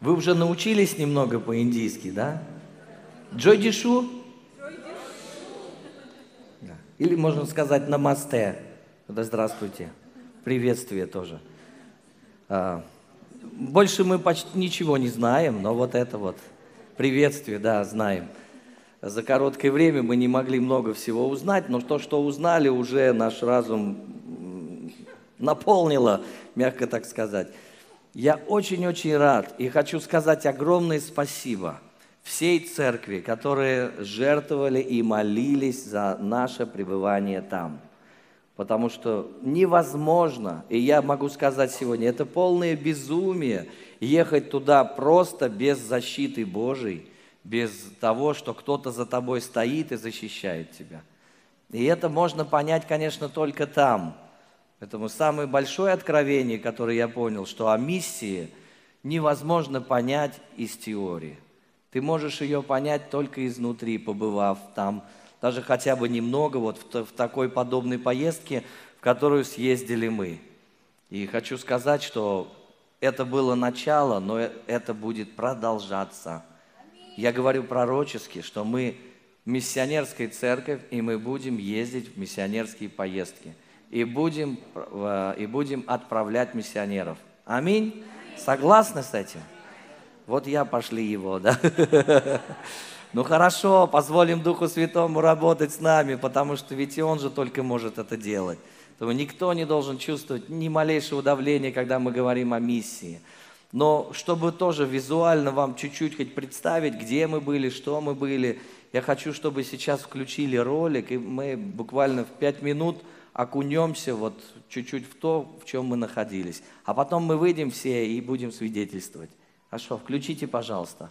Вы уже научились немного по-индийски, да? Джой Дишу? Да. Или можно сказать намасте. Да здравствуйте. Приветствие тоже. А, больше мы почти ничего не знаем, но вот это вот приветствие, да, знаем. За короткое время мы не могли много всего узнать, но то, что узнали, уже наш разум наполнило, мягко так сказать. Я очень-очень рад и хочу сказать огромное спасибо всей церкви, которые жертвовали и молились за наше пребывание там. Потому что невозможно, и я могу сказать сегодня, это полное безумие ехать туда просто без защиты Божией, без того, что кто-то за тобой стоит и защищает тебя. И это можно понять, конечно, только там. Поэтому самое большое откровение, которое я понял, что о миссии невозможно понять из теории. Ты можешь ее понять только изнутри, побывав там, даже хотя бы немного вот в, в такой подобной поездке, в которую съездили мы. И хочу сказать, что это было начало, но э, это будет продолжаться. Я говорю пророчески, что мы миссионерская церковь, и мы будем ездить в миссионерские поездки. И будем, э, и будем отправлять миссионеров. Аминь. Согласны с этим? Вот я пошли его, да. Ну хорошо, позволим Духу Святому работать с нами, потому что ведь и Он же только может это делать. Поэтому никто не должен чувствовать ни малейшего давления, когда мы говорим о миссии. Но чтобы тоже визуально вам чуть-чуть хоть представить, где мы были, что мы были, я хочу, чтобы сейчас включили ролик, и мы буквально в пять минут окунемся вот чуть-чуть в то, в чем мы находились. А потом мы выйдем все и будем свидетельствовать. Хорошо, включите, пожалуйста.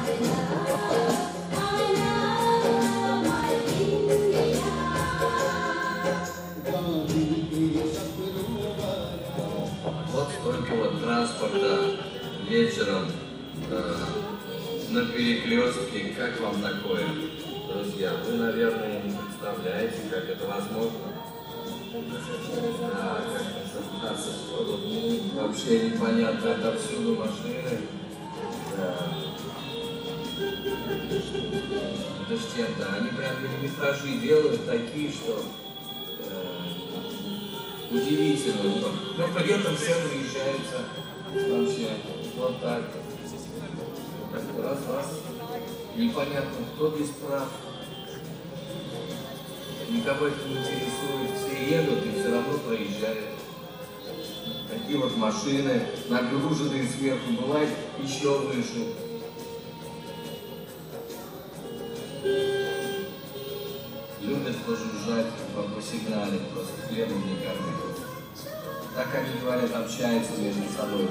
транспорта вечером э, на перекрестке. Как вам такое, друзья? Вы, наверное, не представляете, как это возможно. Да, как это вообще непонятно отовсюду машины. Это ж чем-то. Они прям миллиметражи делают такие, что э, удивительно. Но при этом все выезжаются вообще вот. Так раз, раз. Непонятно, кто без прав. Никого это не интересует. Все едут и все равно проезжают. Такие вот машины, нагруженные сверху, бывает еще выше. Любят пожужжать по сигнале, просто хлебом не кормят так они говорят, общаются между собой.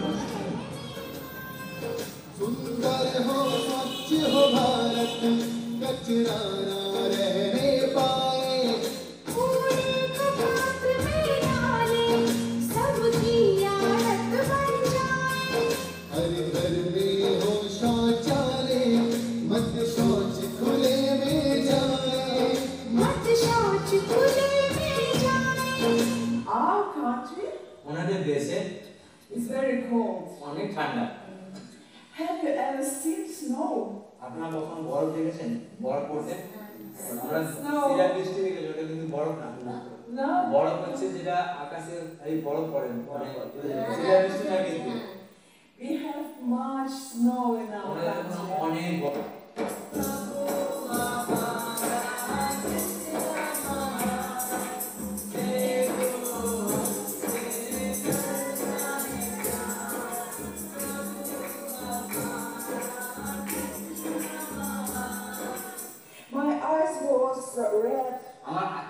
सुंदर हो स्वच्छ हो भारत कचरा ना ঠান্ডা। Have you ever seen snow? আপনারা কখন বরফ দেখেছেন? বরফ পড়তে আমরা সিরাপ বৃষ্টি দেখেছি ওটা কিন্তু বরফ না। বরফ হচ্ছে যেটা আকাশে এই বরফ পড়ে মানে বৃষ্টি না কিন্তু। We have much snow in our country. অনেক বড়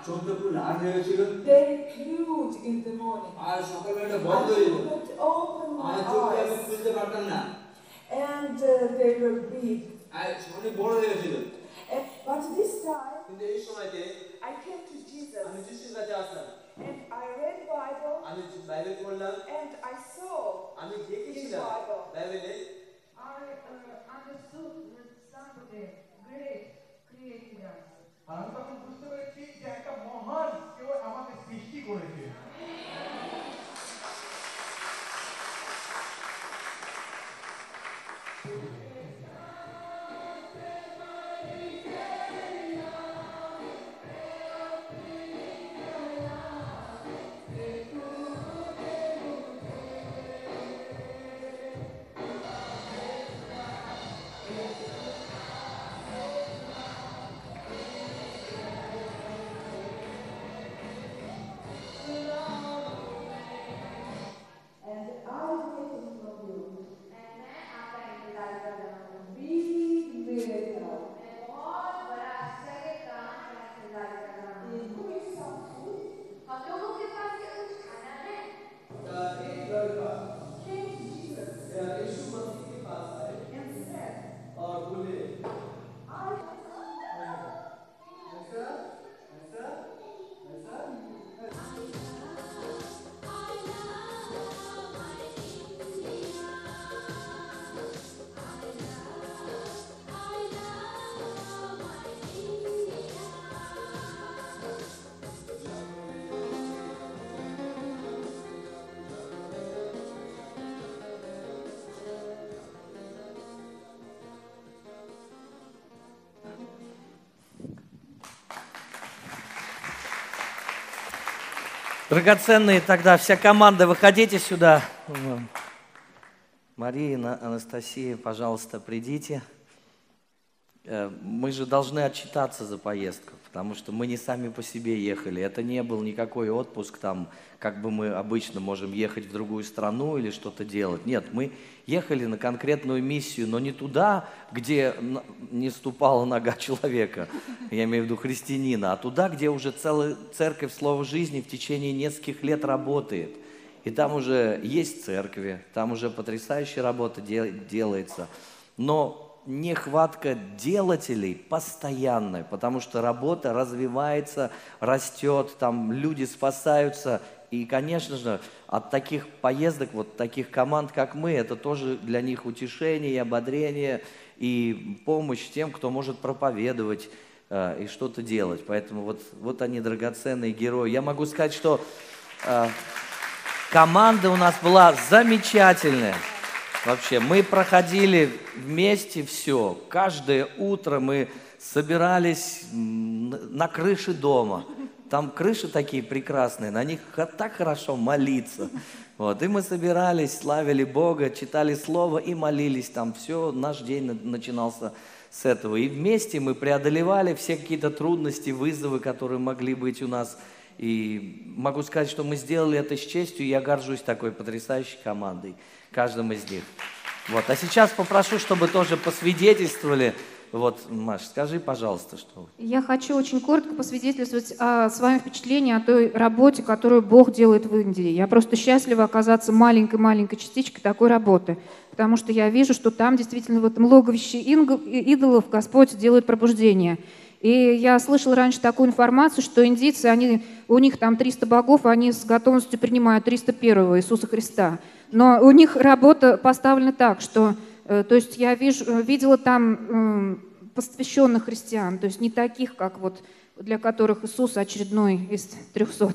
আমার চোখটা পুরো লাল হয়ে গেছিল very glued in the morning. আর সকালবেলাটা I বন্ধ হয়ে যেত couldn't open my আমার চোখটা আমি eyes, খুলতে পারতাম না and uh, they were big. আর অনেক বড় হয়ে গেছিল Uh, but this time, কিন্তু এই সময়তে I came to Jesus, আমি যিশুর কাছে আসলাম and I read Bible, আমি বাইবেল পড়লাম and I saw আমি his দেখেছিলাম Bible. বাইবেলে I uh, understood that somebody great created us. আর আমি তখন বুঝতে পেরেছি যে একটা মহান কেউ আমাকে সৃষ্টি করেছে। Драгоценные тогда, вся команда, выходите сюда. Мария, На- Анастасия, пожалуйста, придите. Э, Мы же должны отчитаться за поездку, потому что мы не сами по себе ехали. Это не был никакой отпуск, там, как бы мы обычно можем ехать в другую страну или что-то делать. Нет, мы ехали на конкретную миссию, но не туда, где не ступала нога человека, я имею в виду христианина, а туда, где уже целая церковь Слова Жизни в течение нескольких лет работает. И там уже есть церкви, там уже потрясающая работа де- делается. Но нехватка делателей постоянная, потому что работа развивается, растет, там люди спасаются. И, конечно же, от таких поездок, вот таких команд, как мы, это тоже для них утешение, ободрение и помощь тем, кто может проповедовать э, и что-то делать. Поэтому вот, вот они драгоценные герои. Я могу сказать, что э, команда у нас была замечательная. Вообще, мы проходили вместе все. Каждое утро мы собирались на крыше дома. Там крыши такие прекрасные, на них так хорошо молиться. Вот. И мы собирались, славили Бога, читали Слово и молились там. Все, наш день на- начинался с этого. И вместе мы преодолевали все какие-то трудности, вызовы, которые могли быть у нас. И могу сказать, что мы сделали это с честью, и я горжусь такой потрясающей командой, каждым из них. Вот. А сейчас попрошу, чтобы тоже посвидетельствовали. Вот, Маш, скажи, пожалуйста, что... Я хочу очень коротко посвидетельствовать о своем впечатлении о той работе, которую Бог делает в Индии. Я просто счастлива оказаться маленькой-маленькой частичкой такой работы, потому что я вижу, что там действительно в этом логовище идолов Господь делает пробуждение. И я слышала раньше такую информацию, что индийцы, они, у них там 300 богов, они с готовностью принимают 301 Иисуса Христа. Но у них работа поставлена так, что Э, То есть я вижу, э, видела там м, посвященных христиан, то есть не таких, как вот для которых Иисус очередной из 300.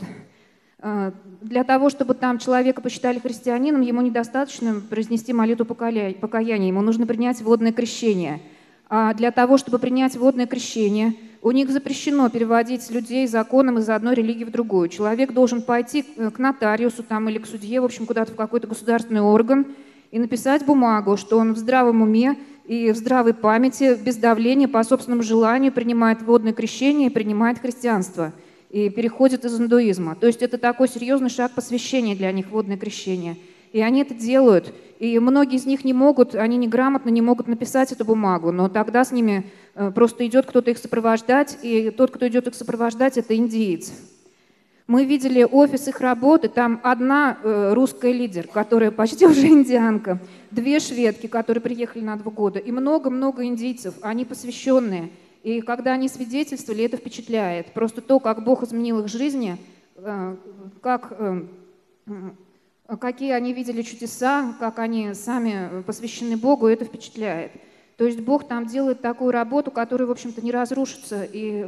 Э, Для того, чтобы там человека посчитали христианином, ему недостаточно произнести молитву покаяния, ему нужно принять водное крещение. А для того, чтобы принять водное крещение, у них запрещено переводить людей законом из одной религии в другую. Человек должен пойти э, к нотариусу там, или к судье, в общем, куда-то в какой-то государственный орган, и написать бумагу, что он в здравом уме и в здравой памяти, без давления, по собственному желанию принимает водное крещение и принимает христианство и переходит из индуизма. То есть это такой серьезный шаг посвящения для них, водное крещение. И они это делают. И многие из них не могут, они неграмотно не могут написать эту бумагу, но тогда с ними э, просто идет кто-то их сопровождать, и тот, кто идет их сопровождать, это индиец. Мы видели офис их работы, там одна э, русская лидер, которая почти уже индианка, две шведки, которые приехали на два года, и много-много индийцев, они посвященные. И когда они свидетельствовали, это впечатляет. Просто то, как Бог изменил их жизни, э, как, какие они видели чудеса, как они сами посвящены Богу, это впечатляет. То есть Бог там делает такую работу, которая, в общем-то, не разрушится. И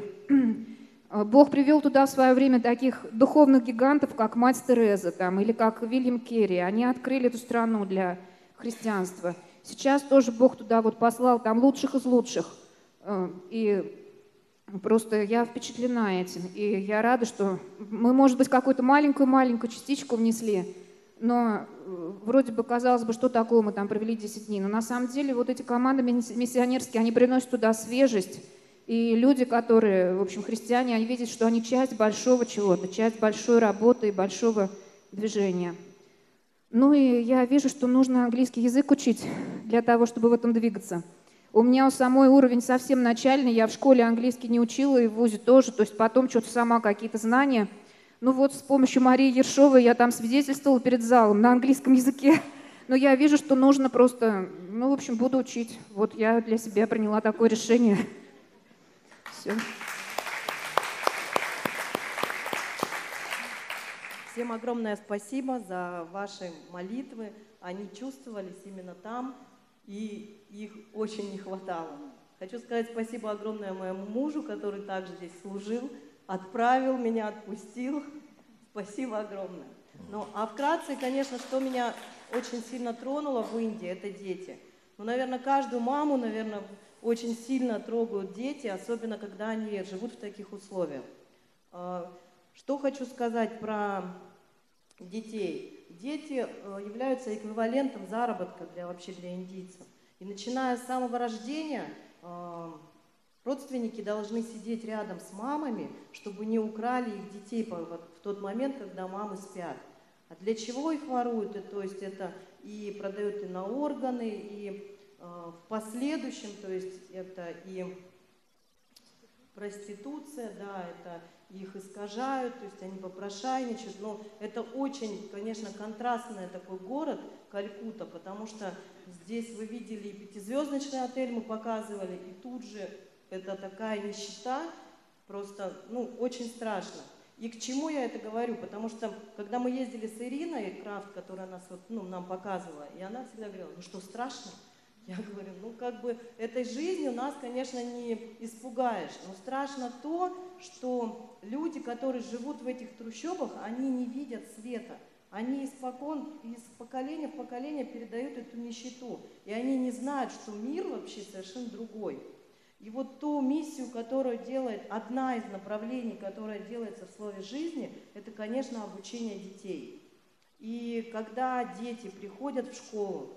А, Бог привел туда в свое время таких духовных гигантов, как мать Тереза там, или как Вильям Керри. Они открыли эту страну для христианства. Сейчас тоже Бог туда вот послал там лучших из лучших. И просто я впечатлена этим. И я рада, что мы, может быть, какую-то маленькую-маленькую частичку внесли, но э, вроде бы казалось бы, что такого мы там провели 10 дней. Но на самом деле вот эти команды миссионерские, они приносят туда свежесть, и люди, которые, в общем, христиане, они видят, что они часть большого чего-то, часть большой работы и большого движения. Ну и я вижу, что нужно английский язык учить для того, чтобы в этом двигаться. У меня у самой уровень совсем начальный, я в школе английский не учила и в ВУЗе тоже, то есть потом что-то сама какие-то знания. Ну вот с помощью Марии Ершовой я там свидетельствовала перед залом на английском языке. Но я вижу, что нужно просто, ну, в общем, буду учить. Вот я для себя приняла такое решение. Все. Всем огромное спасибо за ваши молитвы. Они чувствовались именно там, и их очень не хватало. Хочу сказать спасибо огромное моему мужу, который также здесь служил, отправил меня, отпустил. Спасибо огромное. Ну, а вкратце, конечно, что меня очень сильно тронуло в Индии, это дети. Ну, наверное, каждую маму, наверное, очень сильно трогают дети, особенно когда они живут в таких условиях. А, что хочу сказать про детей. Дети э, являются эквивалентом заработка для, вообще для индийцев. И начиная с самого рождения а, родственники должны сидеть рядом с мамами, чтобы не украли их детей в тот момент, когда мамы спят. А для чего их воруют? То есть это и продают и на органы, и Э, в последующем, то есть это и проституция, да, это их искажают, то есть они попрошайничают, но это очень, конечно, контрастный такой город, Калькута, потому что здесь вы видели и пятизвездочный отель мы показывали, и тут же это такая нищета, просто, ну, очень страшно. И к чему я это говорю? Потому что, когда мы ездили с Ириной Крафт, которая нас вот, ну, нам показывала, и она всегда говорила, ну что, страшно? Я говорю, ну как бы этой жизнью нас, конечно, не испугаешь, но страшно то, что люди, которые живут в этих трущобах, они не видят света. Они испокон, из поколения в поколение передают эту нищету. И они не знают, что мир вообще совершенно другой. И вот ту миссию, которую делает, одна из направлений, которая делается в слове жизни, это, конечно, обучение детей. И когда дети приходят в школу,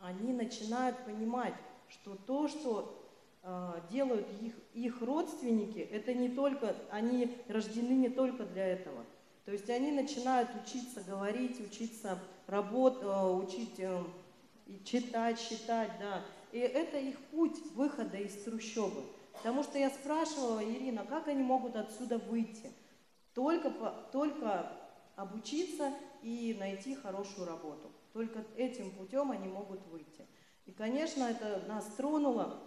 они начинают понимать, что то, что э, делают их, их родственники, это не только, они рождены не только для этого. То есть они начинают учиться говорить, учиться работать, э, учить э, читать, считать, да. И это их путь выхода из трущобы. Потому что я спрашивала, Ирина, как они могут отсюда выйти? Только, только обучиться и найти хорошую работу. Только этим путем они могут выйти. И, конечно, это нас тронуло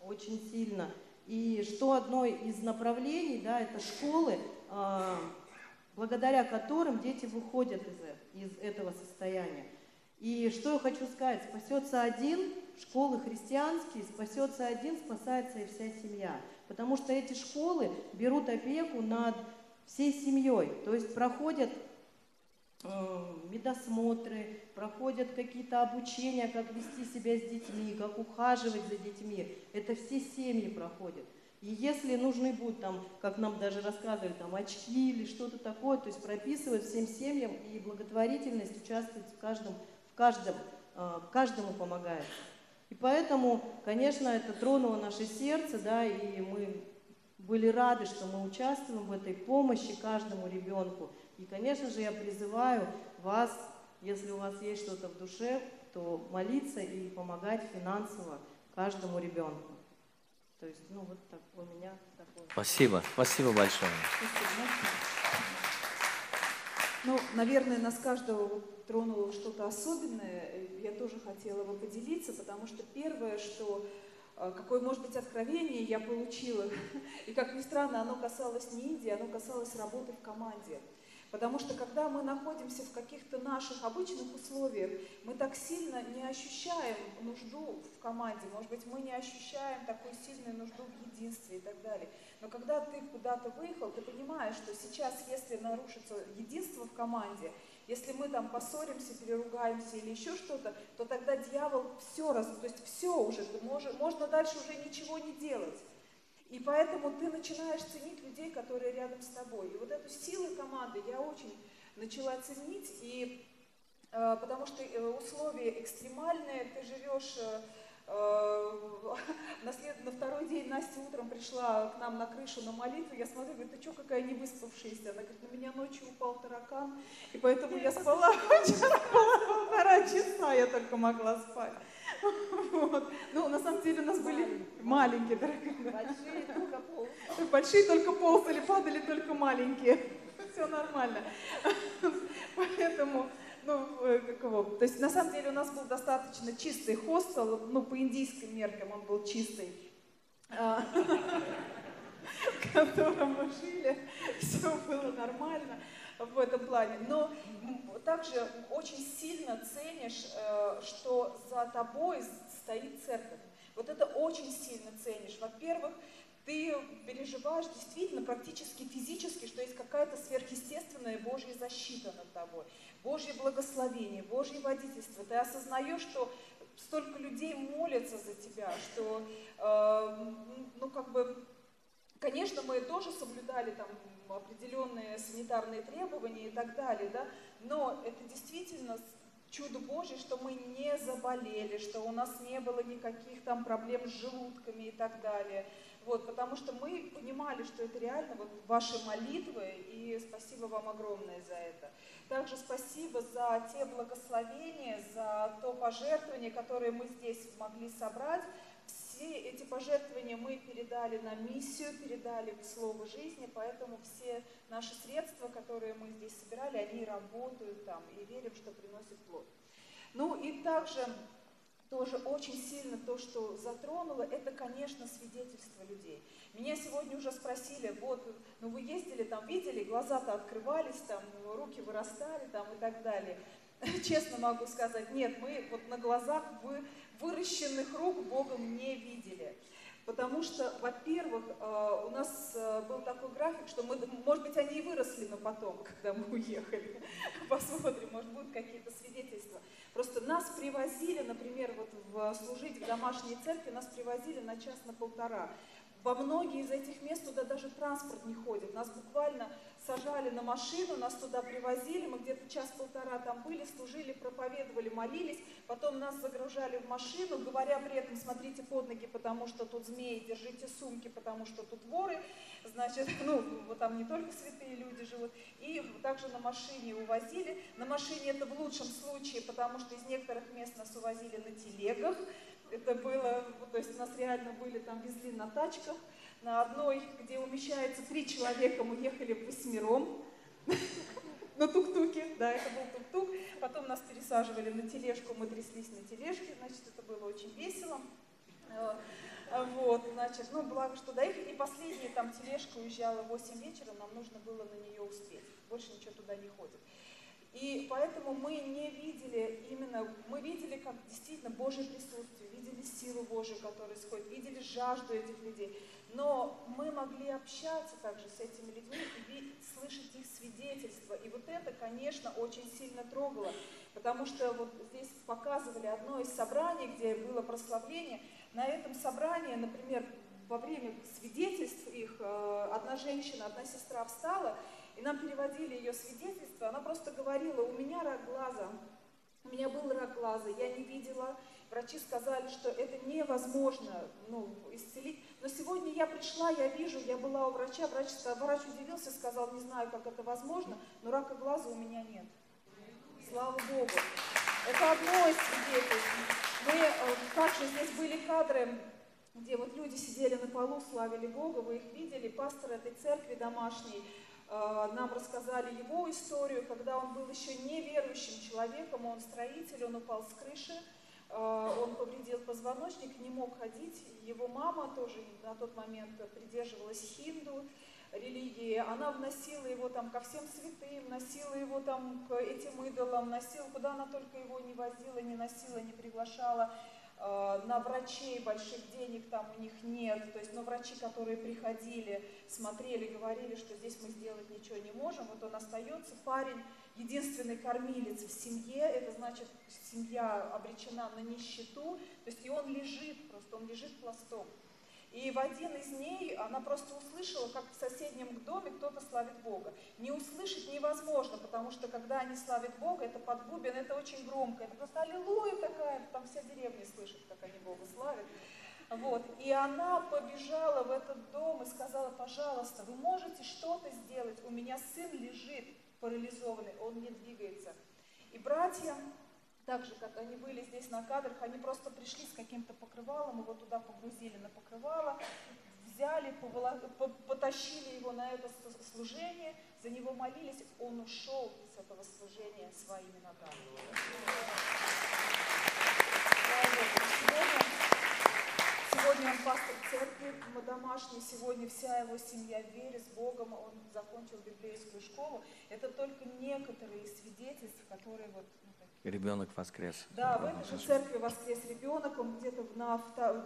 очень сильно. И что одно из направлений, да, это школы, э, благодаря которым дети выходят из, из этого состояния. И что я хочу сказать, спасется один, школы христианские, спасется один, спасается и вся семья. Потому что эти школы берут опеку над всей семьей, то есть проходят Э, медосмотры, проходят какие-то обучения, как вести себя с детьми, как ухаживать за детьми. Это все семьи проходят. И если нужны будут там, как нам даже рассказывали, там очки или что-то такое, то есть прописывают всем семьям, и благотворительность участвует в каждом, в каждом, э, каждому помогает. И поэтому, конечно, это тронуло наше сердце, да, и мы были рады, что мы участвуем в этой помощи каждому ребенку. И, конечно же, я призываю вас, если у вас есть что-то в душе, то молиться и помогать финансово каждому ребенку. То есть, ну вот так у меня такое. Спасибо, спасибо большое. Ну, наверное, нас каждого тронуло что-то особенное. Я тоже хотела бы поделиться, потому что первое, что э, какое, может быть, откровение я получила, и, как ни странно, оно касалось не Индии, оно касалось работы в команде. Потому что когда мы находимся в каких-то наших обычных условиях, мы так сильно не ощущаем нужду в команде. Может быть, мы не ощущаем такую сильную нужду в единстве и так далее. Но когда ты куда-то выехал, ты понимаешь, что сейчас, если нарушится единство в команде, если мы там поссоримся, переругаемся или еще что-то, то тогда дьявол все раз, то есть все уже, можно дальше уже ничего не делать. И поэтому ты начинаешь ценить людей, которые рядом с тобой. И вот эту силу команды я очень начала ценить, и, э, потому что э, условия экстремальные, ты живешь... Э, э на, след... на второй день Настя утром пришла к нам на крышу на молитву. Я смотрю, говорит, ты что, какая не выспавшаяся? Она говорит, на меня ночью упал таракан, и поэтому я спала, спала полтора часа, я только могла спать. Вот. Ну, на самом деле у нас были маленькие, дорогие. Большие только ползали. Большие только ползали, падали только маленькие. Все нормально. Поэтому, ну, э, какого? То есть, на самом деле, у нас был достаточно чистый хостел, ну, по индийским меркам он был чистый. А, в котором мы жили, все было нормально в этом плане. Но также очень сильно ценишь, э, что за тобой стоит церковь. Вот это очень сильно ценишь. Во-первых, ты переживаешь действительно практически физически, что есть какая-то сверхъестественная Божья защита над тобой, Божье благословение, Божье водительство. Ты осознаешь, что столько людей молятся за тебя, что, э, ну, как бы, конечно, мы тоже соблюдали там определенные санитарные требования и так далее, да, но это действительно чудо Божье, что мы не заболели, что у нас не было никаких там проблем с желудками и так далее. Вот, потому что мы понимали, что это реально вот ваши молитвы, и спасибо вам огромное за это. Также спасибо за те благословения, за то пожертвование, которое мы здесь могли собрать все эти пожертвования мы передали на миссию, передали в Слово жизни, поэтому все наши средства, которые мы здесь собирали, они работают там, и верим, что приносят плод. Ну и также тоже очень сильно то, что затронуло, это, конечно, свидетельство людей. Меня сегодня уже спросили, вот, ну вы ездили там, видели, глаза-то открывались, там, руки вырастали там и так далее. Честно могу сказать, нет, мы вот на глазах вы выращенных рук Богом не видели. Потому что, во-первых, э, у нас э, был такой график, что мы, может быть, они и выросли, но потом, когда мы уехали, посмотрим, может, будут какие-то свидетельства. Просто нас привозили, например, вот в, служить в домашней церкви, нас привозили на час, на полтора. Во многие из этих мест туда даже транспорт не ходит. Нас буквально сажали на машину, нас туда привозили, мы где-то час-полтора там были, служили, проповедовали, молились, потом нас загружали в машину, говоря при этом, смотрите под ноги, потому что тут змеи, держите сумки, потому что тут воры, значит, ну, вот там не только святые люди живут, и также на машине увозили, на машине это в лучшем случае, потому что из некоторых мест нас увозили на телегах, это было, то есть нас реально были там, везли на тачках, на одной, где умещается три человека, мы ехали восьмером на тук-туке, да, это был тук-тук. Потом нас пересаживали на тележку, мы тряслись на тележке, значит, это было очень весело. Э, вот, значит, ну, благо, что доехали. И последняя там тележка уезжала в 8 вечера, нам нужно было на нее успеть. Больше ничего туда не ходит. И поэтому мы не видели именно, мы видели как действительно Божье присутствие, видели силу Божию, которая исходит, видели жажду этих людей. Но мы могли общаться также с этими людьми и слышать их свидетельства. И вот это, конечно, очень сильно трогало, потому что вот здесь показывали одно из собраний, где было прославление. На этом собрании, например, во время свидетельств их, э, одна женщина, одна сестра встала, и нам переводили ее свидетельство, она просто говорила, у меня рак глаза, У меня был рак глаза, я не видела. Врачи сказали, что это невозможно ну, исцелить. Но сегодня я пришла, я вижу, я была у врача, врач, врач удивился, сказал, не знаю, как это возможно, но рака глаза у меня нет. Слава Богу. Это одно из свидетельств. Мы э, также здесь были кадры, где вот люди сидели на полу, славили Бога, вы их видели, пастор этой церкви домашней, нам рассказали его историю, когда он был еще неверующим человеком, он строитель, он упал с крыши, э, он повредил позвоночник, не мог ходить. Его мама тоже на тот момент придерживалась хинду, религии, она вносила его там ко всем святым, носила его там к этим идолам, носила, куда она только его не возила, не носила, не приглашала. Э, на врачей больших денег там у них нет, то есть, но врачи, которые приходили, смотрели, говорили, что здесь мы сделать ничего не можем, вот он остается, парень, единственный кормилец в семье, это значит, семья обречена на нищету, то есть и он лежит просто, он лежит пластом. И в один из дней она просто услышала, как в соседнем доме кто-то славит Бога. Не услышать невозможно, потому что когда они славят Бога, это под бубен, это очень громко. Это просто аллилуйя там вся деревня слышит, как они Бога славят. Вот. И она побежала в этот дом и сказала, пожалуйста, вы можете что-то сделать, у меня сын лежит парализованный, он не двигается. И братья так же, как они были здесь на кадрах, они просто пришли с каким-то покрывалом, его туда погрузили на покрывало, взяли, потащили его на это служение, за него молились, он ушел с этого служения своими ногами. Сегодня он пастор церкви домашний, сегодня вся его семья в вере с Богом, он закончил библейскую школу. Это только некоторые свидетельства, которые вот Ребенок воскрес. Да, в этой же церкви воскрес ребенок, он где-то на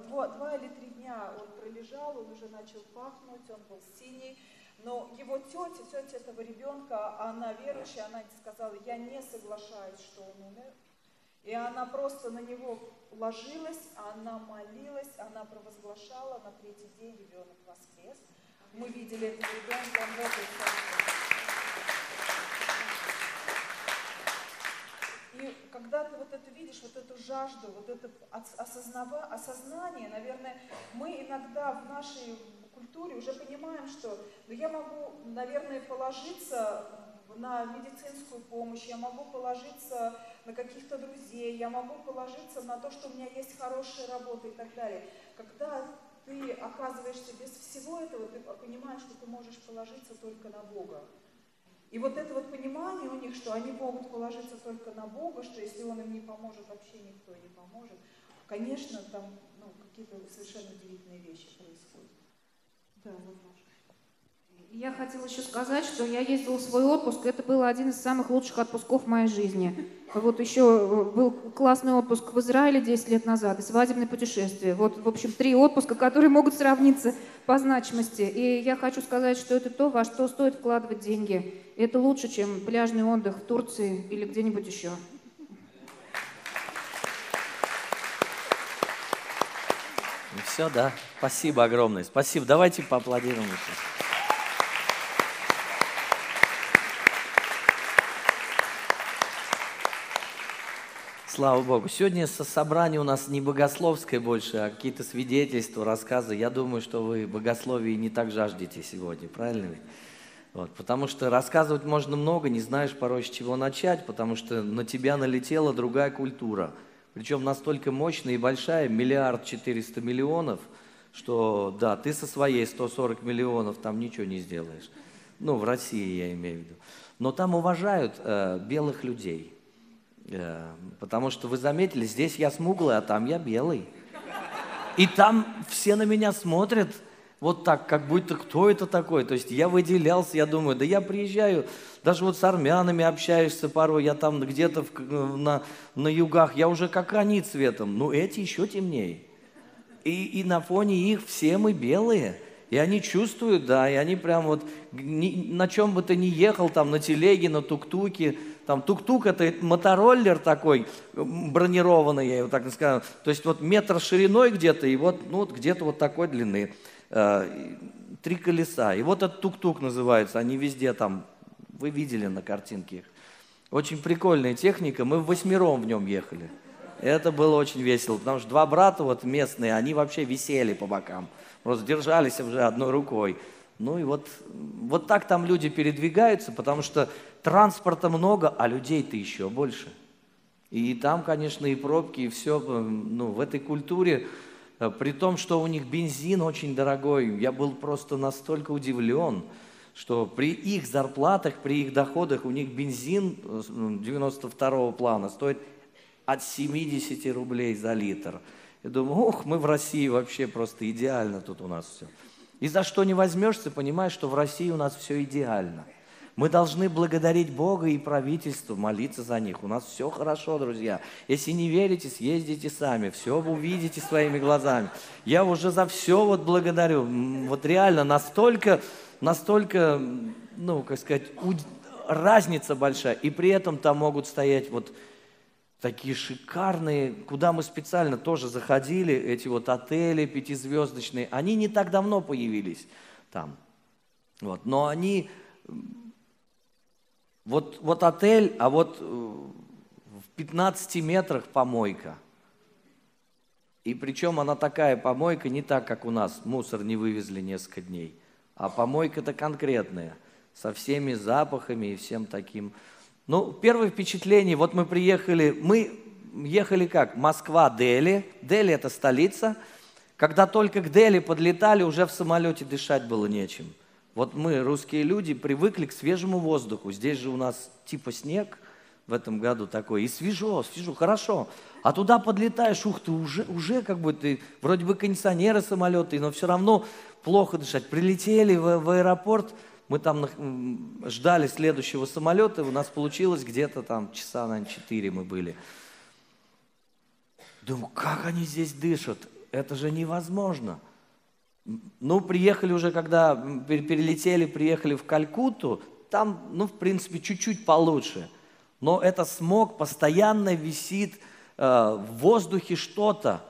два, два или три дня он пролежал, он уже начал пахнуть, он был синий. Но его тетя, тетя этого ребенка, она верующая, она сказала, я не соглашаюсь, что он умер. И она просто на него ложилась, она молилась, она провозглашала, на третий день ребенок воскрес. Мы видели этого ребенка, он в этой церкви. И когда ты вот это видишь, вот эту жажду, вот это осознава, осознание, наверное, мы иногда в нашей культуре уже понимаем, что ну, я могу, наверное, положиться на медицинскую помощь, я могу положиться на каких-то друзей, я могу положиться на то, что у меня есть хорошая работа и так далее. Когда ты оказываешься без всего этого, ты понимаешь, что ты можешь положиться только на Бога. И вот это вот понимание у них, что они могут положиться только на Бога, что если Он им не поможет, вообще никто не поможет, конечно, там ну, какие-то совершенно удивительные вещи происходят. Да, вот я хотела еще сказать, что я ездила в свой отпуск. Это был один из самых лучших отпусков в моей жизни. Вот еще э, был классный отпуск в Израиле 10 лет назад и свадебное путешествие. Вот, в общем, три отпуска, которые могут сравниться по значимости. И я хочу сказать, что это то, во что стоит вкладывать деньги. Это лучше, чем пляжный отдых в Турции или где-нибудь еще. Ну все, да. Спасибо огромное. Спасибо. Давайте поаплодируем. Слава Богу. Сегодня со собрание у нас не богословское больше, а какие-то свидетельства, рассказы. Я думаю, что вы богословии не так жаждете сегодня, правильно ведь? Вот, потому что рассказывать можно много, не знаешь порой с чего начать, потому что на тебя налетела другая культура. Причем настолько мощная и большая, миллиард четыреста миллионов, что да, ты со своей 140 миллионов там ничего не сделаешь. Ну, в России я имею в виду. Но там уважают э, белых людей – потому что вы заметили, здесь я смуглый, а там я белый. И там все на меня смотрят вот так, как будто кто это такой. То есть я выделялся, я думаю, да я приезжаю, даже вот с армянами общаешься порой, я там где-то на, на югах, я уже как они цветом, ну эти еще темнее. И, и на фоне их все мы белые. И они чувствуют, да, и они прям вот ни, на чем бы ты ни ехал, там на телеге, на тук-туке, там тук-тук это мотороллер такой бронированный, я его так скажу. То есть вот метр шириной где-то и вот, ну, вот где-то вот такой длины. Э, три колеса. И вот этот тук-тук называется. Они везде там, вы видели на картинке их. Очень прикольная техника. Мы восьмером в нем ехали. Это было очень весело, потому что два брата вот местные, они вообще висели по бокам. Просто держались уже одной рукой. Ну и вот, вот так там люди передвигаются, потому что транспорта много, а людей-то еще больше. И там, конечно, и пробки, и все. Ну, в этой культуре, э, при том, что у них бензин очень дорогой, я был просто настолько удивлен, что при их зарплатах, при их доходах у них бензин 92-го э, плана стоит от 70 рублей за литр. Я думаю, ох, мы в России вообще просто идеально тут у нас все. И за что не возьмешься, понимаешь, что в России у нас все идеально. Мы должны благодарить Бога и правительство, молиться за них. У нас все хорошо, друзья. Если не верите, съездите сами, все увидите своими глазами. Я уже за все вот благодарю. Вот реально настолько, настолько, ну, как сказать, разница большая. И при этом там могут стоять вот такие шикарные, куда мы специально тоже заходили, эти вот отели пятизвездочные, они не так давно появились там. Вот, но они, вот, вот отель, а вот э, в 15 метрах помойка. И причем она такая помойка, не так, как у нас, мусор не вывезли несколько дней, а помойка-то конкретная, со всеми запахами и всем таким. Ну, первое впечатление, вот мы приехали, мы ехали как? Москва, Дели. Дели это столица. Когда только к Дели подлетали, уже в самолете дышать было нечем. Вот мы, русские люди, привыкли к свежему воздуху. Здесь же у нас типа снег в этом году такой. И свежо, свежо, хорошо. А туда подлетаешь, ух ты, уже, уже как бы ты, вроде бы кондиционеры самолеты, но все равно плохо дышать. Прилетели в, в аэропорт, мы там ждали следующего самолета, у нас получилось где-то там часа, наверное, 4 мы были. Думаю, как они здесь дышат? Это же невозможно. Ну, приехали уже, когда перелетели, приехали в Калькутту, там, ну, в принципе, чуть-чуть получше. Но это смог постоянно висит э, в воздухе что-то,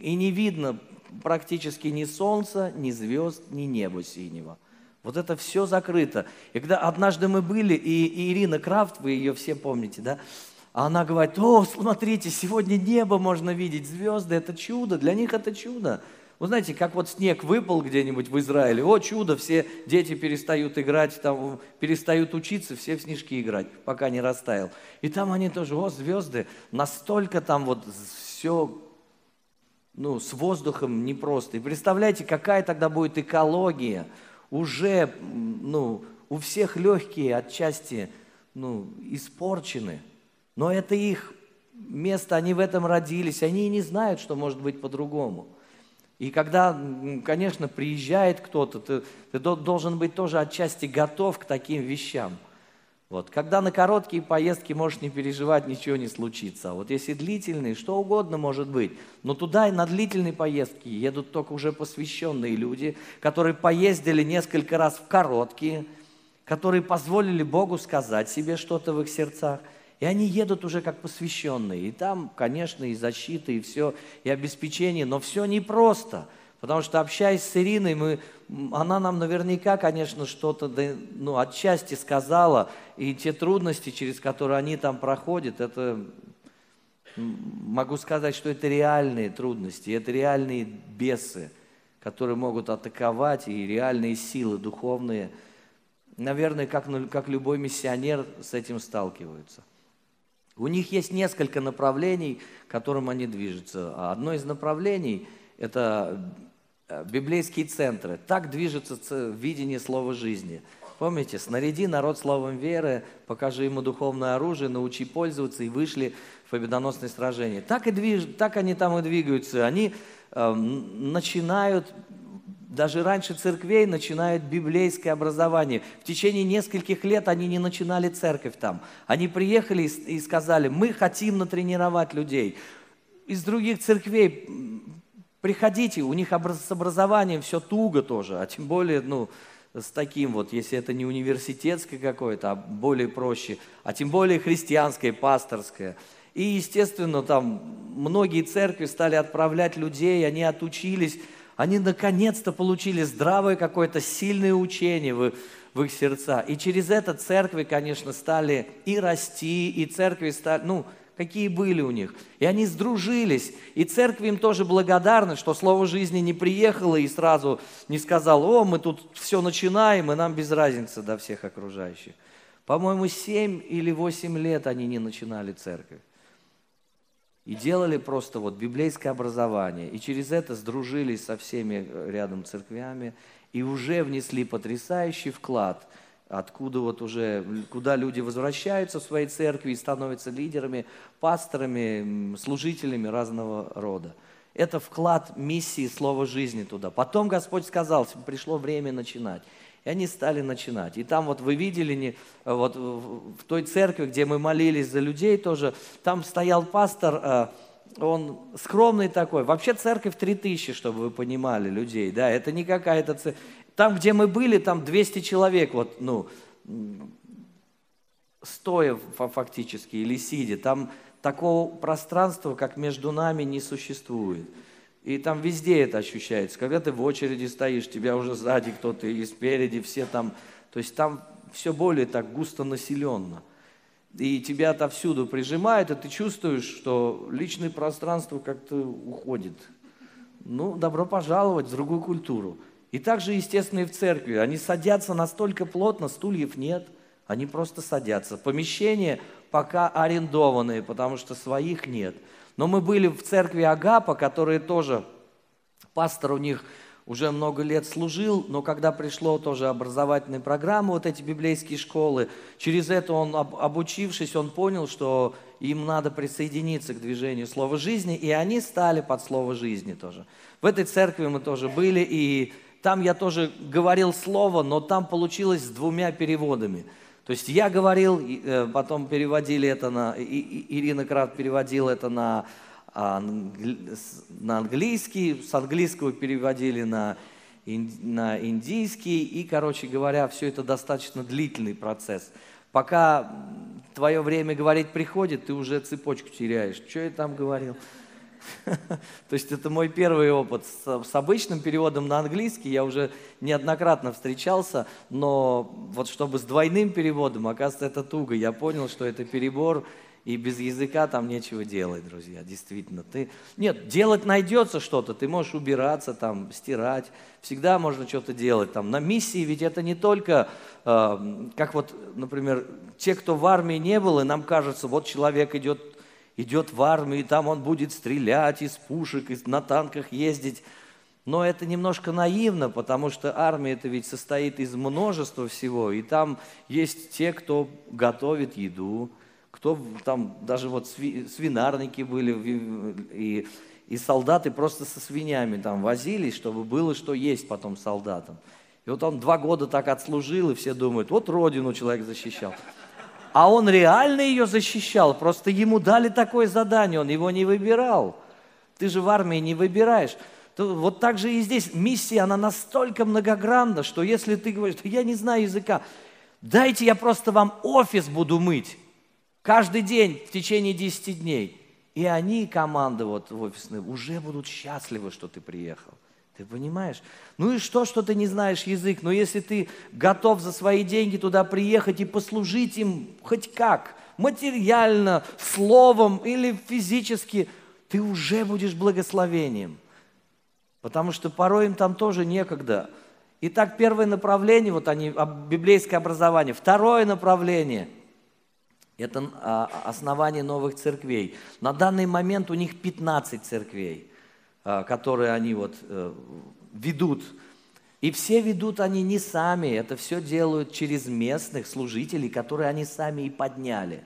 и не видно практически ни солнца, ни звезд, ни неба синего. Вот это все закрыто. И когда однажды мы были, и, и Ирина Крафт, вы ее все помните, да? Она говорит, о, смотрите, сегодня небо можно видеть, звезды, это чудо, для них это чудо. Вы знаете, как вот снег выпал где-нибудь в Израиле, о, чудо, все дети перестают играть, там, перестают учиться, все в снежки играть, пока не растаял. И там они тоже, о, звезды, настолько там вот все ну, с воздухом непросто. И представляете, какая тогда будет экология, уже ну, у всех легкие отчасти ну, испорчены. Но это их место, они в этом родились, они и не знают, что может быть по-другому. И когда, конечно, приезжает кто-то, ты, ты должен быть тоже отчасти готов к таким вещам – вот. Когда на короткие поездки можешь не переживать, ничего не случится. А вот если длительные, что угодно может быть. Но туда и на длительные поездки едут только уже посвященные люди, которые поездили несколько раз в короткие, которые позволили Богу сказать себе что-то в их сердцах. И они едут уже как посвященные. И там, конечно, и защита, и все, и обеспечение, но все непросто. Потому что общаясь с Ириной, мы она нам наверняка, конечно, что-то ну, отчасти сказала, и те трудности, через которые они там проходят, это, могу сказать, что это реальные трудности, это реальные бесы, которые могут атаковать, и реальные силы духовные. Наверное, как, как любой миссионер с этим сталкиваются. У них есть несколько направлений, которым они движутся. Одно из направлений – это Э, библейские центры. Так движется видение слова жизни. Помните, снаряди народ словом веры, покажи ему духовное оружие, научи пользоваться и вышли в победоносное сражение. Так, и движ... так они там и двигаются. Они э, начинают, даже раньше церквей, начинают библейское образование. В течение нескольких лет они не начинали церковь там. Они приехали и сказали, мы хотим натренировать людей. Из других церквей Приходите, у них с образованием все туго тоже, а тем более, ну, с таким вот, если это не университетское какое-то, а более проще, а тем более христианское, пасторское. И, естественно, там многие церкви стали отправлять людей, они отучились, они наконец-то получили здравое какое-то сильное учение. Вы, в их сердца. И через это церкви, конечно, стали и расти, и церкви стали, ну, какие были у них. И они сдружились. И церкви им тоже благодарны, что Слово жизни не приехало и сразу не сказал, о, мы тут все начинаем, и нам без разницы до всех окружающих. По-моему, семь или восемь лет они не начинали церковь. И делали просто вот библейское образование. И через это сдружились со всеми э, рядом церквями. И уже внесли потрясающий вклад, откуда вот уже, куда люди возвращаются в своей церкви и становятся лидерами, пасторами, служителями разного рода. Это вклад миссии Слова жизни туда. Потом Господь сказал, пришло время начинать. И они стали начинать. И там вот вы видели, не, вот в той церкви, где мы молились за людей тоже, там стоял пастор, э, он скромный такой. Вообще церковь 3000, чтобы вы понимали, людей. Да, это не какая-то церковь. Там, где мы были, там 200 человек, вот, ну, стоя фактически или сидя. Там такого пространства, как между нами, не существует. И там везде это ощущается. Когда ты в очереди стоишь, тебя уже сзади кто-то и спереди, все там. То есть там все более так густо населенно. И тебя отовсюду прижимает, и ты чувствуешь, что личное пространство как-то уходит. Ну, добро пожаловать в другую культуру. И также, естественно, и в церкви. Они садятся настолько плотно, стульев нет. Они просто садятся. Помещения пока арендованные, потому что своих нет – но мы были в церкви Агапа, которые тоже, пастор у них уже много лет служил, но когда пришло тоже образовательные программы, вот эти библейские школы, через это он, обучившись, он понял, что им надо присоединиться к движению Слова жизни, и они стали под Слово жизни тоже. В этой церкви мы тоже были, и там я тоже говорил слово, но там получилось с двумя переводами – то есть я говорил, э, потом переводили это на, Ирина Крат переводила это на, а, на английский, с английского переводили на, на индийский, и, короче говоря, все это достаточно длительный процесс. Пока твое время говорить приходит, ты уже цепочку теряешь. Что я там говорил? То есть это мой первый опыт с, с обычным переводом на английский. Я уже неоднократно встречался, но вот чтобы с двойным переводом, оказывается, это туго. Я понял, что это перебор, и без языка там нечего делать, друзья, действительно. Ты... Нет, делать найдется что-то, ты можешь убираться, там, стирать, всегда можно что-то делать. Там. На миссии ведь это не только, э, как вот, например, те, кто в армии не был, и нам кажется, вот человек идет идет в армию, и там он будет стрелять из пушек, и на танках ездить. Но это немножко наивно, потому что армия это ведь состоит из множества всего, и там есть те, кто готовит еду, кто там даже вот свинарники были, и, и солдаты просто со свиньями там возились, чтобы было что есть потом солдатам. И вот он два года так отслужил, и все думают, вот родину человек защищал. А он реально ее защищал, просто ему дали такое задание, он его не выбирал. Ты же в армии не выбираешь. То вот так же и здесь миссия, она настолько многогранна, что если ты говоришь, я не знаю языка, дайте я просто вам офис буду мыть каждый день в течение 10 дней. И они, команда вот в офисной, уже будут счастливы, что ты приехал. Ты понимаешь? Ну и что, что ты не знаешь язык? Но если ты готов за свои деньги туда приехать и послужить им хоть как, материально, словом или физически, ты уже будешь благословением. Потому что порой им там тоже некогда. Итак, первое направление, вот они, библейское образование. Второе направление – это а, основание новых церквей. На данный момент у них 15 церквей. А, которые они вот э, ведут. И все ведут они не сами, это все делают через местных служителей, которые они сами и подняли.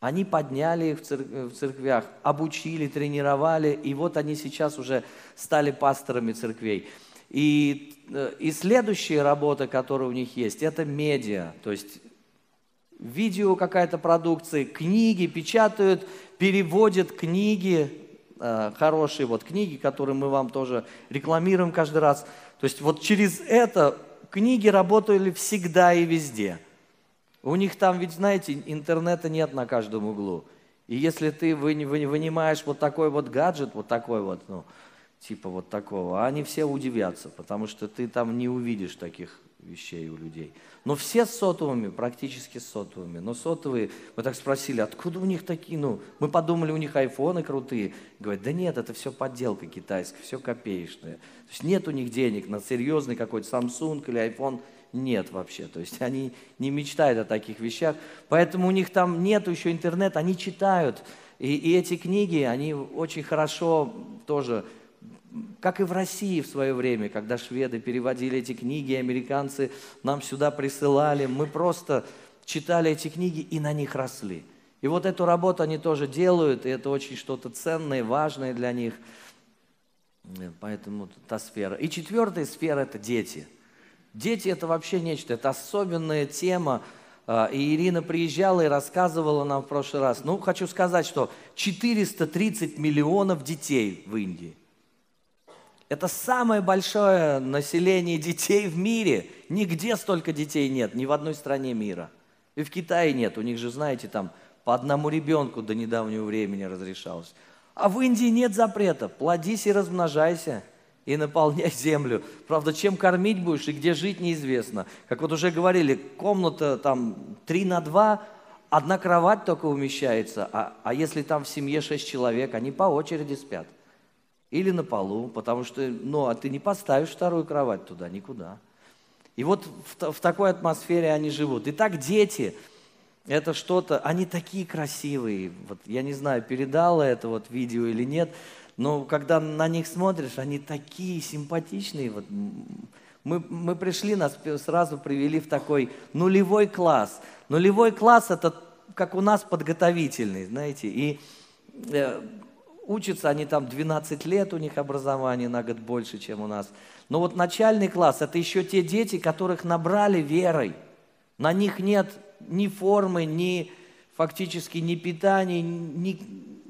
Они подняли их в церквях, обучили, тренировали, и вот они сейчас уже стали пасторами церквей. И, э, и следующая работа, которая у них есть, это медиа, то есть видео какая-то продукция, книги печатают, переводят книги Э, хорошие вот книги, которые мы вам тоже рекламируем каждый раз. То есть вот через это книги работали всегда и везде. У них там ведь, знаете, интернета нет на каждом углу. И если ты вынимаешь вот такой вот гаджет, вот такой вот, ну, типа вот такого, они все удивятся, потому что ты там не увидишь таких вещей у людей. Но все с сотовыми, практически с сотовыми. Но сотовые, мы так спросили, откуда у них такие, ну, мы подумали, у них айфоны крутые. Говорят, да нет, это все подделка китайская, все копеечное. То есть нет у них денег на серьезный какой-то Samsung или iPhone, нет вообще. То есть они не мечтают о таких вещах. Поэтому у них там нет еще интернета, они читают. И, и эти книги, они очень хорошо тоже как и в России в свое время, когда шведы переводили эти книги, американцы нам сюда присылали, мы просто читали эти книги и на них росли. И вот эту работу они тоже делают, и это очень что-то ценное, важное для них. Поэтому та сфера. И четвертая сфера – это дети. Дети – это вообще нечто, это особенная тема. А, и Ирина приезжала и рассказывала нам в прошлый раз. Ну, хочу сказать, что 430 миллионов детей в Индии – это самое большое население детей в мире. Нигде столько детей нет, ни в одной стране мира. И в Китае нет. У них же, знаете, там по одному ребенку до недавнего времени разрешалось. А в Индии нет запрета. Плодись и размножайся и наполняй землю. Правда, чем кормить будешь и где жить неизвестно. Как вот уже говорили, комната там 3 на 2, одна кровать только умещается. А, а если там в семье 6 человек, они по очереди спят или на полу, потому что, ну, а ты не поставишь вторую кровать туда, никуда. И вот в, в такой атмосфере они живут. Итак, дети, это что-то, они такие красивые. Вот я не знаю, передала это вот видео или нет, но когда на них смотришь, они такие симпатичные. Вот мы, мы пришли, нас сразу привели в такой нулевой класс. Нулевой класс это как у нас подготовительный, знаете, и э, Учатся они там 12 лет, у них образование на год больше, чем у нас. Но вот начальный класс – это еще те дети, которых набрали верой. На них нет ни формы, ни фактически ни питания, ни,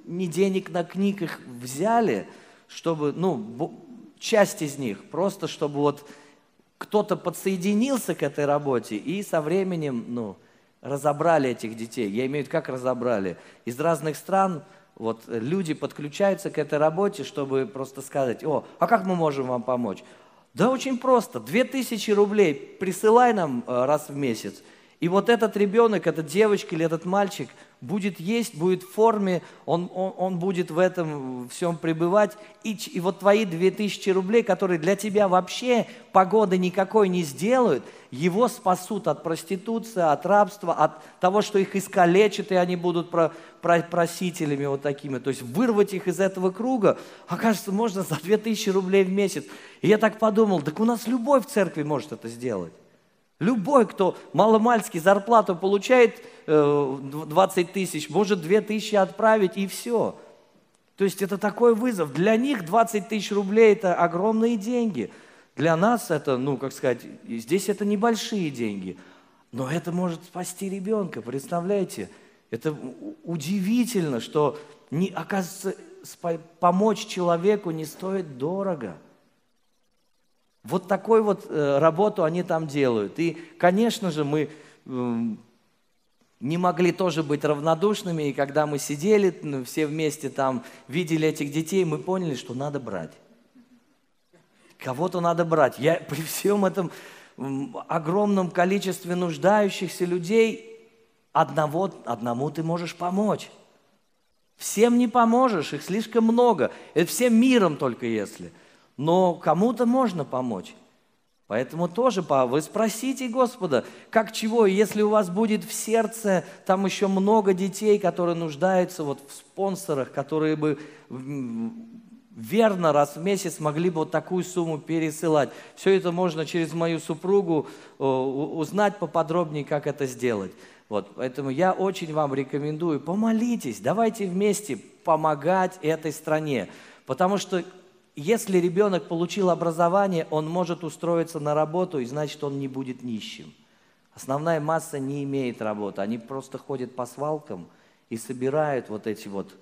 ни денег на книг их взяли, чтобы, ну, часть из них, просто чтобы вот кто-то подсоединился к этой работе и со временем, ну, разобрали этих детей. Я имею в виду, как разобрали. Из разных стран – вот люди подключаются к этой работе, чтобы просто сказать, о, а как мы можем вам помочь? Да очень просто, 2000 рублей присылай нам э, раз в месяц – и вот этот ребенок, эта девочка или этот мальчик будет есть, будет в форме, он, он, он будет в этом всем пребывать. И, и вот твои 2000 рублей, которые для тебя вообще погоды никакой не сделают, его спасут от проституции, от рабства, от того, что их искалечат, и они будут про, про, просителями вот такими. То есть вырвать их из этого круга, окажется, можно за 2000 рублей в месяц. И я так подумал, так у нас любой в церкви может это сделать. Любой, кто маломальски зарплату получает 20 э, тысяч, может 2 тысячи отправить и все. То есть это такой вызов. Для них 20 тысяч рублей – это огромные деньги. Для нас это, ну, как сказать, здесь это небольшие деньги. Но это может спасти ребенка, представляете? Это удивительно, что, не, оказывается, помочь человеку не стоит дорого – вот такой вот э, работу они там делают. И, конечно же, мы не могли тоже быть равнодушными, и когда мы сидели ну, все вместе там, видели этих детей, мы поняли, что надо брать. Кого-то надо брать. Я при всем этом огромном количестве нуждающихся людей, одного, одному ты можешь помочь. Всем не поможешь, их слишком много. Это всем миром только если – но кому-то можно помочь. Поэтому тоже вы спросите Господа, как чего, если у вас будет в сердце там еще много детей, которые нуждаются вот в спонсорах, которые бы верно раз в месяц могли бы вот такую сумму пересылать. Все это можно через мою супругу узнать поподробнее, как это сделать. Вот, поэтому я очень вам рекомендую, помолитесь, давайте вместе помогать этой стране. Потому что если ребенок получил образование, он может устроиться на работу, и значит, он не будет нищим. Основная масса не имеет работы, они просто ходят по свалкам и собирают вот эти вот...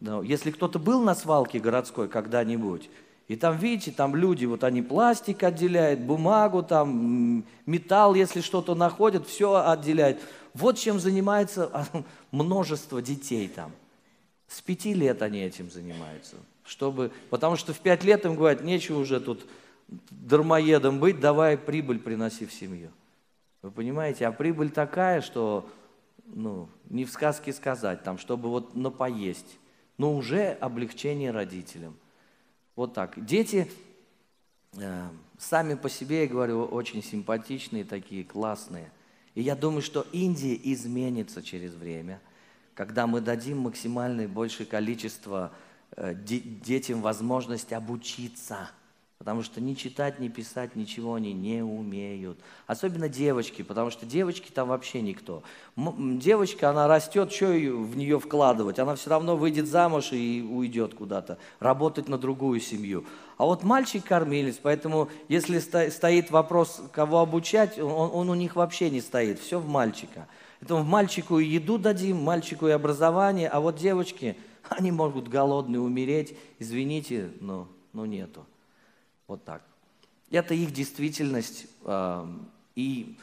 Ну, если кто-то был на свалке городской когда-нибудь, и там, видите, там люди, вот они пластик отделяют, бумагу, там металл, если что-то находят, все отделяют. Вот чем занимается множество детей там. С пяти лет они этим занимаются чтобы, потому что в пять лет им говорят, нечего уже тут дармоедом быть, давай прибыль приноси в семью. Вы понимаете? А прибыль такая, что ну, не в сказке сказать, там, чтобы вот на поесть, но уже облегчение родителям. Вот так. Дети э, сами по себе, я говорю, очень симпатичные такие, классные. И я думаю, что Индия изменится через время, когда мы дадим максимальное большее количество э, детям возможность обучиться – потому что ни читать, ни писать, ничего они не умеют. Особенно девочки, потому что девочки там вообще никто. девочка, она растет, что в нее вкладывать? Она все равно выйдет замуж и уйдет куда-то, работать на другую семью. А вот мальчик кормилец, поэтому если стоит вопрос, кого обучать, он, он у них вообще не стоит, все в мальчика. Поэтому мальчику и еду дадим, мальчику и образование, а вот девочки, они могут голодные умереть, извините, но, но нету. Вот так. Это их действительность, и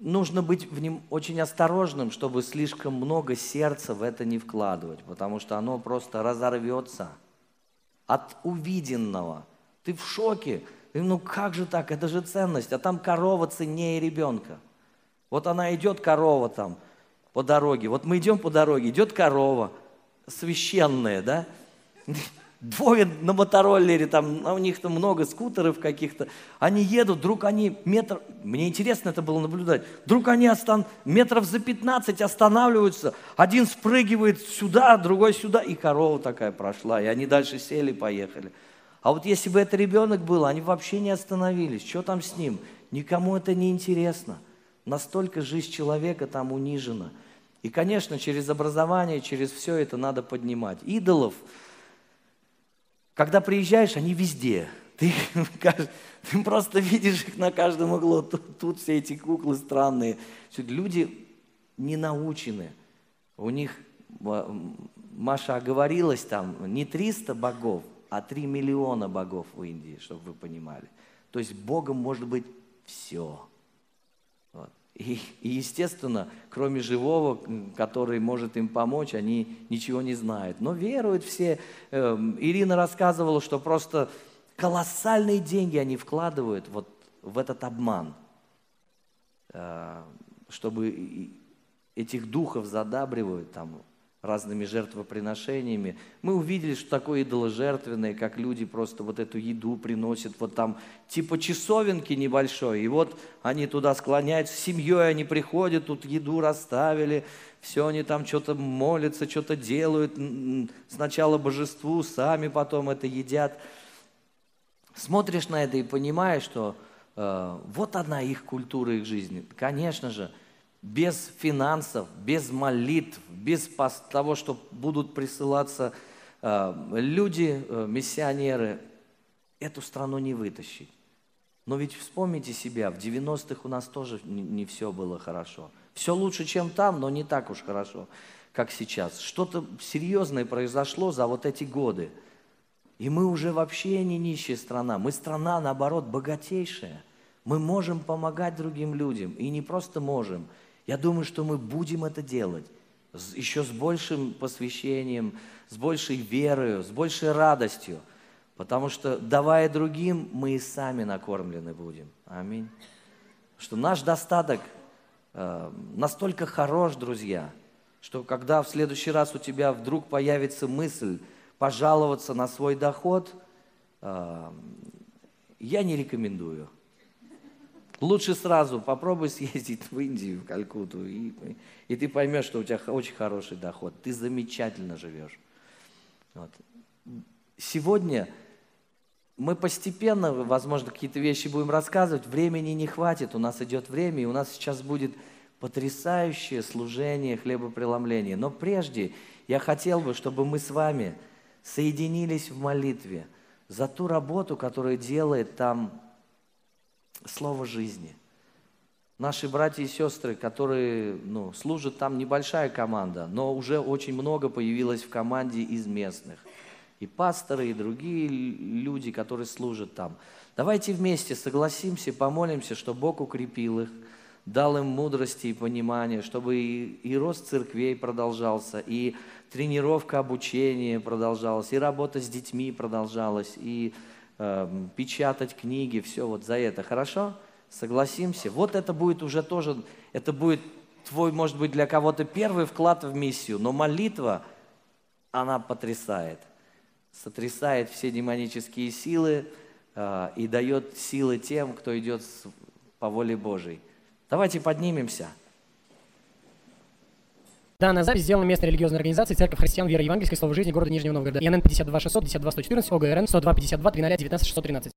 нужно быть в нем очень осторожным, чтобы слишком много сердца в это не вкладывать, потому что оно просто разорвется от увиденного. Ты в шоке. Ну как же так, это же ценность, а там корова ценнее ребенка. Вот она идет, корова там, по дороге. Вот мы идем по дороге, идет корова, священная, да? Двое на мотороллере, там, а у них там много скутеров каких-то. Они едут, вдруг они метр... Мне интересно это было наблюдать. Вдруг они остан... метров за 15 останавливаются. Один спрыгивает сюда, другой сюда. И корова такая прошла. И они дальше сели, поехали. А вот если бы это ребенок был, они вообще не остановились. Что там с ним? Никому это не интересно. Настолько жизнь человека там унижена. И, конечно, через образование, через все это надо поднимать. Идолов – когда приезжаешь, они везде. Ты, ты просто видишь их на каждом углу. Тут, тут все эти куклы странные. Люди не научены. У них, Маша оговорилась там, не 300 богов, а 3 миллиона богов в Индии, чтобы вы понимали. То есть Богом может быть все. И, и, естественно, кроме живого, который может им помочь, они ничего не знают. Но веруют все. Эм, Ирина рассказывала, что просто колоссальные деньги они вкладывают вот в этот обман, э, чтобы этих духов задабривают там разными жертвоприношениями. Мы увидели, что такое идоложертвенное, как люди просто вот эту еду приносят, вот там типа часовенки небольшой, и вот они туда склоняются, с семьей они приходят, тут еду расставили, все они там что-то молятся, что-то делают, сначала божеству, сами потом это едят. Смотришь на это и понимаешь, что э, вот одна их культура, их жизни. Конечно же, без финансов, без молитв, без того, что будут присылаться э, люди, э, миссионеры, эту страну не вытащить. Но ведь вспомните себя, в 90-х у нас тоже не, не все было хорошо. Все лучше, чем там, но не так уж хорошо, как сейчас. Что-то серьезное произошло за вот эти годы. И мы уже вообще не нищая страна. Мы страна, наоборот, богатейшая. Мы можем помогать другим людям. И не просто можем – я думаю, что мы будем это делать еще с большим посвящением, с большей верою, с большей радостью, потому что, давая другим, мы и сами накормлены будем. Аминь. Что наш достаток э, настолько хорош, друзья, что когда в следующий раз у тебя вдруг появится мысль пожаловаться на свой доход, э, я не рекомендую. Лучше сразу попробуй съездить в Индию, в Калькутту, и, и ты поймешь, что у тебя очень хороший доход. Ты замечательно живешь. Вот. Сегодня мы постепенно, возможно, какие-то вещи будем рассказывать. Времени не хватит, у нас идет время, и у нас сейчас будет потрясающее служение хлебопреломления. Но прежде я хотел бы, чтобы мы с вами соединились в молитве за ту работу, которую делает там слово жизни. Наши братья и сестры, которые ну, служат там, небольшая команда, но уже очень много появилось в команде из местных. И пасторы, и другие люди, которые служат там. Давайте вместе согласимся, помолимся, чтобы Бог укрепил их, дал им мудрости и понимания, чтобы и, и рост церквей продолжался, и тренировка обучения продолжалась, и работа с детьми продолжалась, и эм, печатать книги, все вот за это. Хорошо? Согласимся? Вот это будет уже тоже, это будет твой, может быть, для кого-то первый вклад в миссию, но молитва, она потрясает. Сотрясает все демонические силы э, и дает силы тем, кто идет по воле Божьей. Давайте поднимемся. Данная запись сделана местной религиозной организацией Церковь Христиан Веры Евангельской Слова Жизни города Нижнего Новгорода. ИНН 52 600 52 114 ОГРН 102 52 13 19 613.